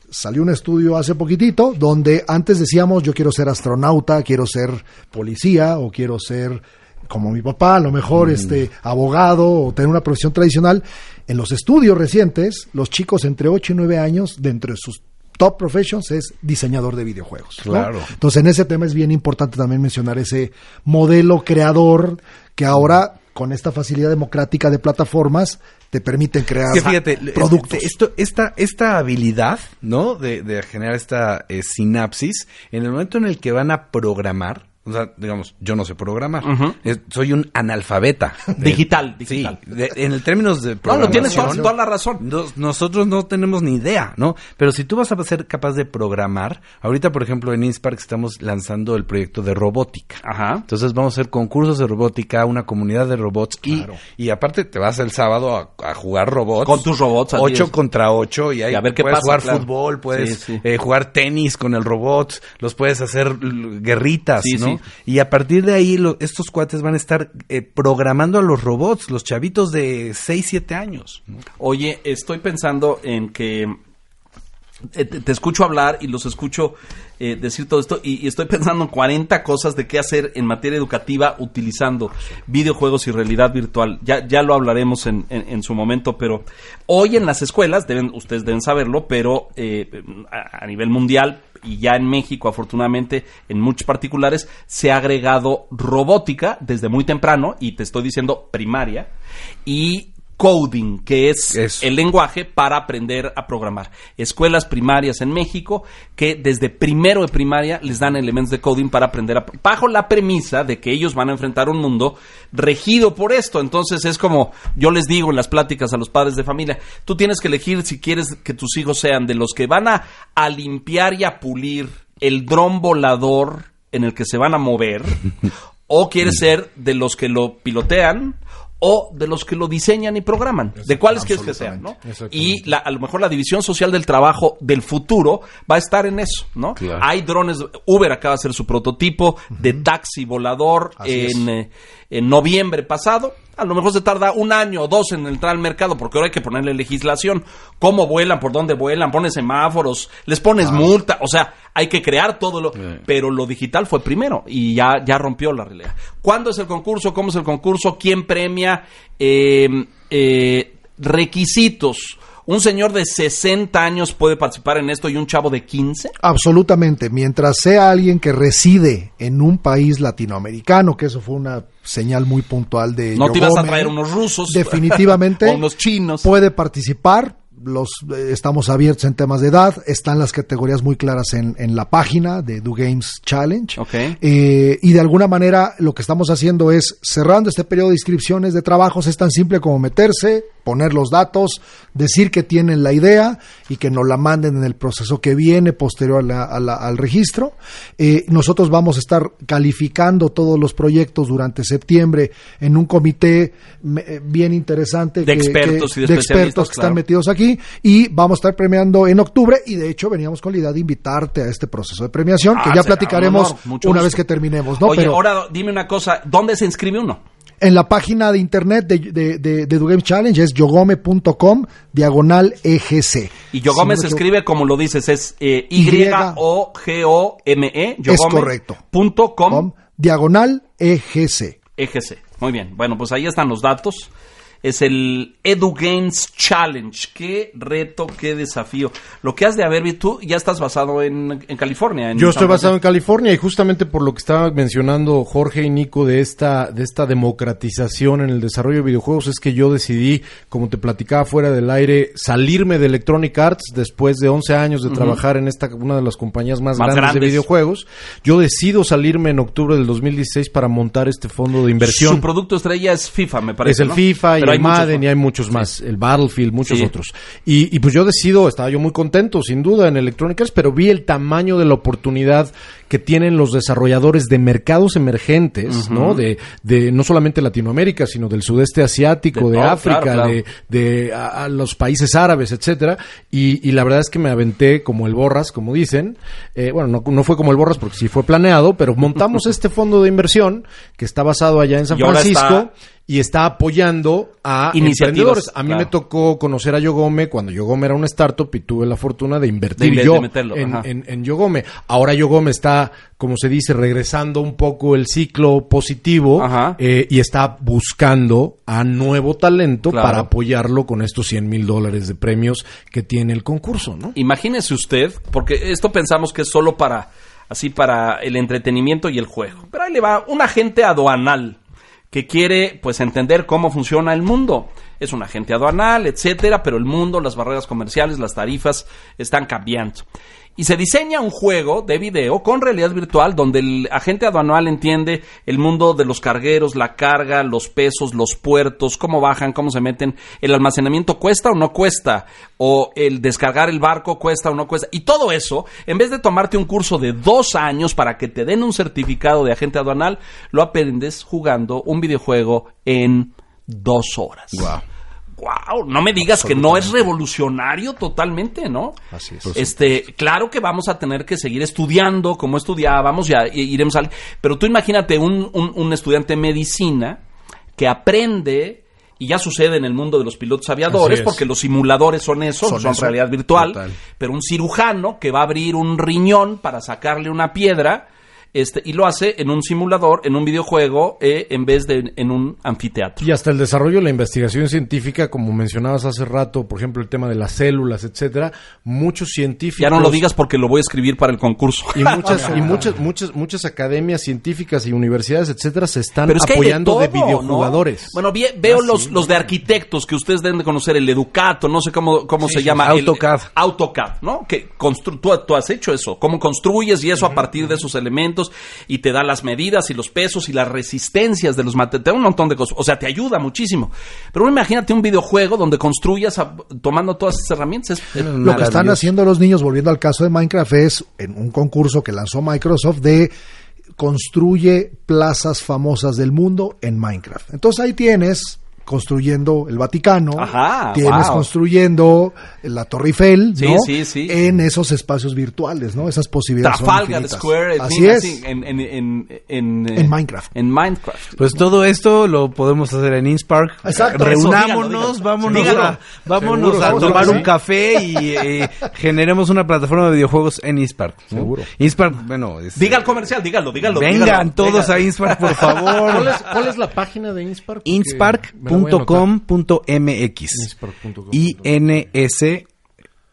salió un estudio hace poquitito donde antes decíamos yo quiero ser astronauta, quiero ser policía o quiero ser como mi papá, a lo mejor este abogado o tener una profesión tradicional. En los estudios recientes, los chicos entre 8 y 9 años, dentro de sus top professions, es diseñador de videojuegos. ¿no? Claro. Entonces, en ese tema es bien importante también mencionar ese modelo creador que ahora, con esta facilidad democrática de plataformas, te permiten crear Es que fíjate, productos. este, esto, esta, esta habilidad, ¿no? De, de generar esta eh, sinapsis, en el momento en el que van a programar, O sea, digamos, yo no sé programar. soy un analfabeta. digital, digital. en el términos de programación. No, no tienes toda, la razón. nosotros no tenemos ni idea, ¿no? Pero si tú vas a ser capaz de programar, ahorita, por ejemplo, en Inspark estamos lanzando el proyecto de robótica. Ajá. Entonces vamos a hacer concursos de robótica, una comunidad de robots y, y aparte te vas el sábado a, jugar robots. Con tus robots. Ocho contra ocho y ahí a ver qué puedes jugar fútbol, puedes eh, jugar tenis con el robot, los puedes hacer guerritas, ¿no? Y a partir de ahí estos cuates van a estar eh, programando a los robots, los chavitos de 6, 7 años. Oye, estoy pensando en que eh, te, escucho hablar y los escucho eh, decir todo esto y, estoy pensando en 40 cosas de qué hacer en materia educativa utilizando videojuegos y realidad virtual. Ya, ya lo hablaremos en, en, su momento, pero hoy en las escuelas, deben, ustedes deben saberlo, pero a, a, nivel mundial y ya en México, afortunadamente, en muchos particulares, se ha agregado robótica desde muy temprano, y te estoy diciendo primaria, y coding, que es el lenguaje para aprender a programar. Escuelas primarias en México que desde primero de primaria les dan elementos de coding para aprender a, bajo la premisa de que ellos van a enfrentar un mundo regido por esto. Entonces es como yo les digo en las pláticas a los padres de familia, tú tienes que elegir si quieres que tus hijos sean de los que van a, a limpiar y a pulir el dron volador en el que se van a mover o quieres ser de los que lo pilotean o de los que lo diseñan y programan, de cuáles quieres que sean, ¿no? Y a lo mejor la división social del trabajo del futuro va a estar en eso, ¿no? Hay drones, Uber acaba de hacer su prototipo de taxi volador en, eh, en noviembre pasado, a lo mejor se tarda un año o dos en entrar al mercado porque ahora hay que ponerle legislación. ¿Cómo vuelan? ¿Por dónde vuelan? Pones semáforos, les pones multa. O sea, hay que crear todo lo... Pero lo digital fue primero y ya, ya rompió la realidad. ¿Cuándo es el concurso? ¿Cómo es el concurso? ¿Quién premia? Eh, eh, requisitos ¿Un señor de 60 años puede participar en esto y un chavo de 15? Absolutamente. Mientras sea alguien que reside en un país latinoamericano, que eso fue una señal muy puntual de... No te ibas a traer unos rusos. Definitivamente. o unos chinos. Puede participar los eh, estamos abiertos en temas de edad, están las categorías muy claras en, en la página de Do Games Challenge. Eh, y de alguna manera lo que estamos haciendo es cerrando este periodo de inscripciones de trabajos, es tan simple como meterse, poner los datos, decir que tienen la idea y que nos la manden en el proceso que viene posterior al registro. Eh, nosotros vamos a estar calificando todos los proyectos durante septiembre en un comité bien interesante de expertos y de, expertos que están metidos aquí y vamos a estar premiando en octubre y de hecho veníamos con la idea de invitarte a este proceso de premiación que ah, ya platicaremos una vez que terminemos. ¿no? Oye, ahora dime una cosa, ¿dónde se inscribe uno? En la página de internet de, de, de, de Challenge es yogome.com diagonal EGC. Y Yogome se escribe como lo dices, es eh, Y-O-G-O-M-E. Es correcto. Punto com. Diagonal EGC. EGC. Muy bien. Bueno, pues ahí están los datos es el Edu Games Challenge. Qué reto, qué desafío. Lo que has de haber, tú ya estás basado en, California. Yo estoy basado en California y justamente por lo que estaba mencionando Jorge y Nico de esta, de esta democratización en el desarrollo de videojuegos es que yo decidí, como te platicaba fuera del aire, salirme de Electronic Arts después de 11 años de trabajar en esta, una de las compañías más, grandes, de videojuegos. Yo decido salirme en octubre del 2016 para montar este fondo de inversión. Su producto estrella es FIFA, me parece. Es el FIFA y hay Madden y hay muchos más, el Battlefield, muchos otros. Y, pues yo decido, estaba yo muy contento, sin duda, en Electronic Arts, pero vi el tamaño de la oportunidad que tienen los desarrolladores de mercados emergentes, ¿no? De, de no solamente Latinoamérica, sino del sudeste asiático, de, África, de, de a, los países árabes, etcétera. Y, y, la verdad es que me aventé como el borras, como dicen. Eh, bueno, no, no, fue como el borras porque sí fue planeado, pero montamos este fondo de inversión que está basado allá en San Francisco y está apoyando a emprendedores. A mí me tocó conocer a Yogome cuando Yogome era una startup y tuve la fortuna de invertir yo en, en, Yogome. Ahora Yogome está, como se dice, regresando un poco el ciclo positivo eh, y está buscando a nuevo talento para apoyarlo con estos 100 mil dólares de premios que tiene el concurso, ¿no? Imagínese usted, porque esto pensamos que es solo para así para el entretenimiento y el juego. Pero ahí le va un agente aduanal que quiere pues entender cómo funciona el mundo. Es un agente aduanal, etcétera, pero el mundo, las barreras comerciales, las tarifas están cambiando. Y se diseña un juego de video con realidad virtual donde el agente aduanal entiende el mundo de los cargueros, la carga, los pesos, los puertos, cómo bajan, cómo se meten, el almacenamiento cuesta o no cuesta, o el descargar el barco cuesta o no cuesta. Y todo eso, en vez de tomarte un curso de dos años para que te den un certificado de agente aduanal, lo aprendes jugando un videojuego en dos horas. Wow, no me digas que no es revolucionario totalmente, ¿no? Así es. Este, claro que vamos a tener que seguir estudiando como estudiábamos, ya iremos al. Pero tú imagínate un, un, un estudiante de medicina que aprende. Y ya sucede en el mundo de los pilotos aviadores, porque los simuladores son eso, son, Son eso. realidad virtual. Total. Pero un cirujano que va a abrir un riñón para sacarle una piedra, este, y lo hace en un simulador, en un videojuego, eh, en vez de en un anfiteatro. Y hasta el desarrollo de la investigación científica, como mencionabas hace rato, por ejemplo, el tema de las células, etcétera, muchos científicos Ya no lo digas porque lo voy a escribir para el concurso. y muchas y muchas muchas muchas academias científicas y universidades, etcétera, se están Pero es que hay apoyando de, todo, videojugadores. ¿no? Bueno, veo los, los de arquitectos que ustedes deben de conocer, el Educato, no sé cómo, cómo se llama. el- AutoCAD. AutoCAD, ¿no? Que constru tú, tú has hecho eso, cómo construyes y eso a partir de esos elementos y te da las medidas y los pesos y las resistencias de los materiales, te da un montón de cosas, o sea, te ayuda muchísimo. Pero imagínate un videojuego donde construyas a- tomando todas esas herramientas. Es- Lo que están haciendo los niños, volviendo al caso de Minecraft, es en un concurso que lanzó Microsoft de construye plazas famosas del mundo en Minecraft. Entonces ahí tienes construyendo el Vaticano, Ajá, tienes wow. construyendo la Torre Eiffel, Sí, ¿no? sí, sí. En esos espacios virtuales, ¿no? Esas posibilidades. son Trafalgar infinitas. Square, en- Así es. así, en, en, en, en, En Minecraft. En Minecraft. Pues todo esto lo podemos hacer en Inspark. Exacto. Reunámonos, Eso, vámonos, dígalo. a, vámonos Seguro, a tomar un café y eh, generemos una plataforma de videojuegos en Inspark. ¿no? Seguro. Inspark, bueno, es- Diga el comercial, dígalo, dígalo. vengan dígalo, todos a Inspark, por ¿Cuál favor. es, cuál es la página de Inspark? Porque Inspark.com.mx. Inspark.com. I-N-S.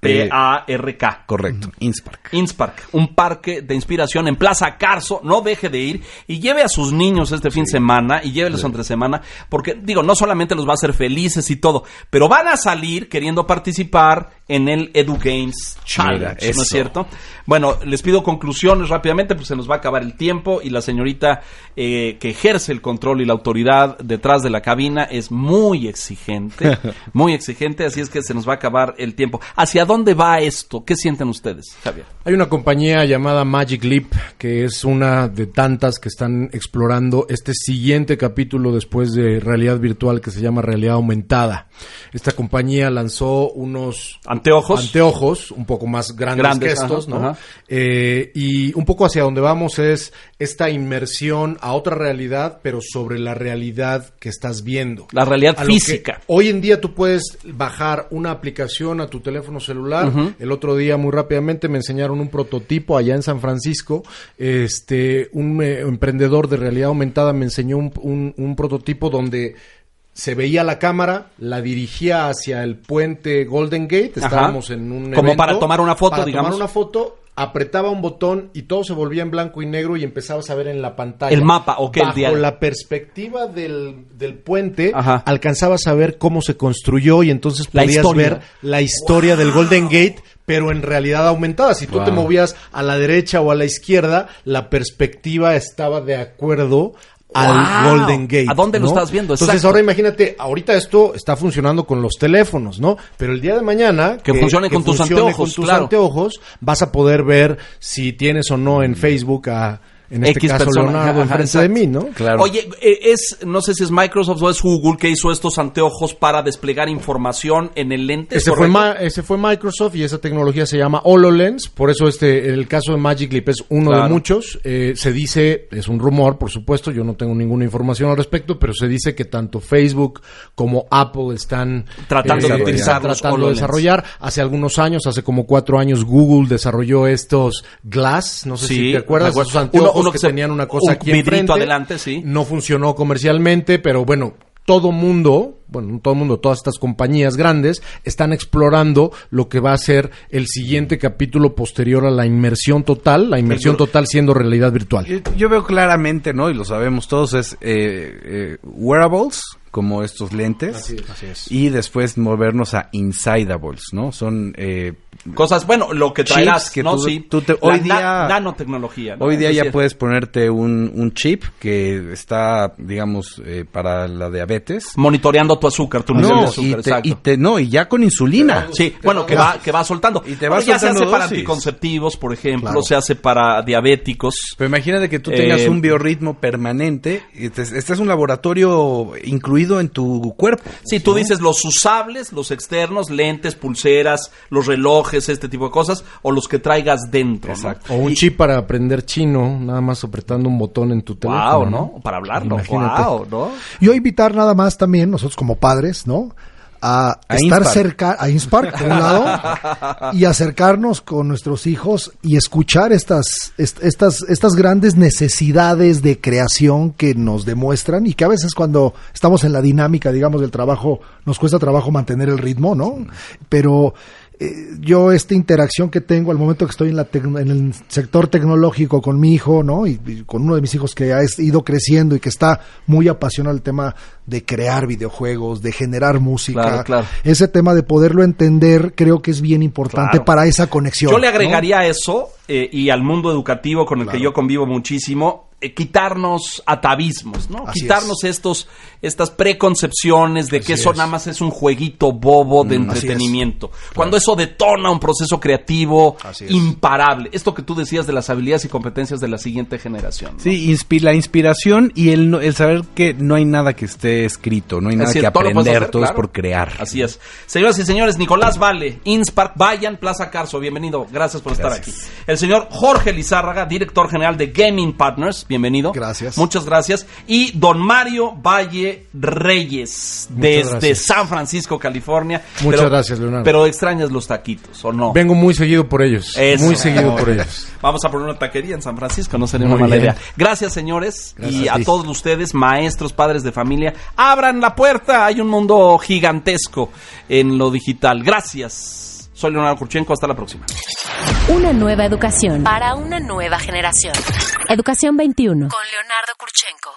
P-A-R-K. correcto, Inspark. Inspark, un parque de inspiración en Plaza Carso, no deje de ir y lleve a sus niños este fin de semana y llévelos entre semana, porque digo, no solamente los va a hacer felices y todo, pero van a salir queriendo participar en el Edu Games Challenge, ¿no eso. es cierto? Bueno, les pido conclusiones rápidamente, pues se nos va a acabar el tiempo y la señorita eh, que ejerce el control y la autoridad detrás de la cabina es muy exigente, muy exigente, así es que se nos va a acabar el tiempo. ¿Hacia dónde va esto? ¿Qué sienten ustedes, Javier? Hay una compañía llamada Magic Leap, que es una de tantas que están explorando este siguiente capítulo después de realidad virtual que se llama realidad aumentada. Esta compañía lanzó unos Anteojos. anteojos un poco más grandes, Grandes, que estos, ajá, ¿no? ajá. Eh, y un poco hacia donde vamos es esta inmersión a otra realidad, pero sobre la realidad que estás viendo. La realidad A física. Hoy en día tú puedes bajar una aplicación a tu teléfono celular. El otro día, muy rápidamente, me enseñaron un prototipo allá en San Francisco. Este, un eh, emprendedor de realidad aumentada me enseñó un, un- un prototipo donde se veía la cámara, la dirigía hacia el puente Golden Gate. Ajá. Estábamos en un Como para tomar una foto, para digamos. tomar una foto. Apretaba un botón y todo se volvía en blanco y negro y empezabas a ver en la pantalla. El mapa, ok, el Bajo diario. la perspectiva del, del puente, Ajá. alcanzabas a ver cómo se construyó y entonces La podías historia. ver la historia del Golden Gate, pero en realidad aumentada. Si tú te movías a la derecha o a la izquierda, la perspectiva estaba de acuerdo al Wow. Golden Gate. ¿A dónde lo estás viendo? Entonces ahora imagínate, ahorita esto está funcionando con los teléfonos, ¿no? Pero el día de mañana Que funcione con tus funcione anteojos, con tus claro. anteojos, vas a poder ver si tienes o no en Facebook a en este X caso persona, Leonardo ajá, enfrente de mí, ¿no? Claro. Oye, eh, es, no sé si es Microsoft o es Google que hizo estos anteojos para desplegar información en el lente. ¿es Ese fue, ese Microsoft y esa tecnología se llama HoloLens. Por eso este, el caso de Magic Leap es uno Claro. de muchos. Eh, se dice, es un rumor, por supuesto, yo no tengo ninguna información al respecto, pero se dice que tanto Facebook como Apple están Tratando de están utilizar tratando de desarrollar. Hace algunos años, hace como cuatro años, Google desarrolló estos Glass. No sé Sí, si te acuerdas, esos anteojos Uno- uno que tenían una cosa un aquí vidrito enfrente. adelante, sí. No funcionó comercialmente, pero bueno, todo mundo, bueno, no todo mundo, todas estas compañías grandes están explorando lo que va a ser el siguiente capítulo posterior a la inmersión total, la inmersión total siendo realidad virtual. Yo, yo veo claramente, ¿no? Y lo sabemos todos, es eh, eh, wearables como estos lentes. Y después movernos a Insidables, ¿no? Son eh, cosas, bueno, lo que traerás, que ¿no? tú- sí. tú te- La hoy na- día- nanotecnología. ¿no? Hoy día Es ya puedes ponerte un, un chip que está, digamos, eh, para la diabetes. monitoreando tu azúcar, tu nivel de No, azúcar, y te, exacto. y te- no, y ya con insulina. Sí, bueno, que va, que va soltando. Y te va Bueno, ya se hace soltando para anticonceptivos, por ejemplo, Claro. se hace para diabéticos. Pero imagínate que tú tengas Eh, un biorritmo permanente. Y te- este es un laboratorio incluido en tu cuerpo. Sí, tú dices los usables, los externos, lentes, pulseras, los relojes, este tipo de cosas, o los que traigas dentro. ¿no? Exacto. O un chip para aprender chino, nada más apretando un botón en tu teléfono. Wow, ¿no? Para hablarlo. Imagínate. Wow, ¿no? Yo invitar nada más también, nosotros como padres, ¿no? A, A estar Inspar. cerca, a Inspar, por un lado, y acercarnos con nuestros hijos y escuchar estas, est- estas, estas grandes necesidades de creación que nos demuestran y que a veces cuando estamos en la dinámica, digamos, del trabajo, nos cuesta trabajo mantener el ritmo, ¿no? Pero eh, yo esta interacción que tengo al momento que estoy en, la en el sector tecnológico con mi hijo, ¿no? Y, y con uno de mis hijos que ha ido creciendo y que está muy apasionado el tema de crear videojuegos, de generar música. Claro, claro. Ese tema de poderlo entender creo que es bien importante Claro. para esa conexión. Yo le agregaría a eso eh, y al mundo educativo con el que yo convivo muchísimo, eh, quitarnos atavismos, ¿no? Así quitarnos estos, estas preconcepciones de que eso es. Mm, nada más es un jueguito bobo de es. entretenimiento. Cuando eso detona un proceso creativo imparable. Esto que tú decías de las habilidades y competencias de la siguiente generación. ¿no? Sí, inspi- la inspiración y el, no- el saber que no hay nada que esté escrito, no hay nada es, que aprender, hacer, todo claro. es por crear. Así es. Señoras y señores, Nicolás Vale, Inspark, vayan, Plaza Carso, bienvenido. Gracias por estar aquí. El señor Jorge Lizárraga, director general de Gaming Partners, bienvenido. Gracias. Muchas gracias. Y don Mario Valle Reyes, desde gracias. San Francisco, California. Muchas gracias, Leonardo. Pero extrañas los taquitos, ¿o no? Vengo muy seguido por ellos. Eso. Muy seguido por ellos. Vamos a poner una taquería en San Francisco, no sería Muy una mala bien. idea. Gracias, señores, Gracias y a todos ustedes, maestros, padres de familia. Abran la puerta, hay un mundo gigantesco en lo digital. Gracias. Soy Leonardo Kurchenko, hasta la próxima. Una nueva educación para una nueva generación. Educación 21. Con Leonardo Kurchenko.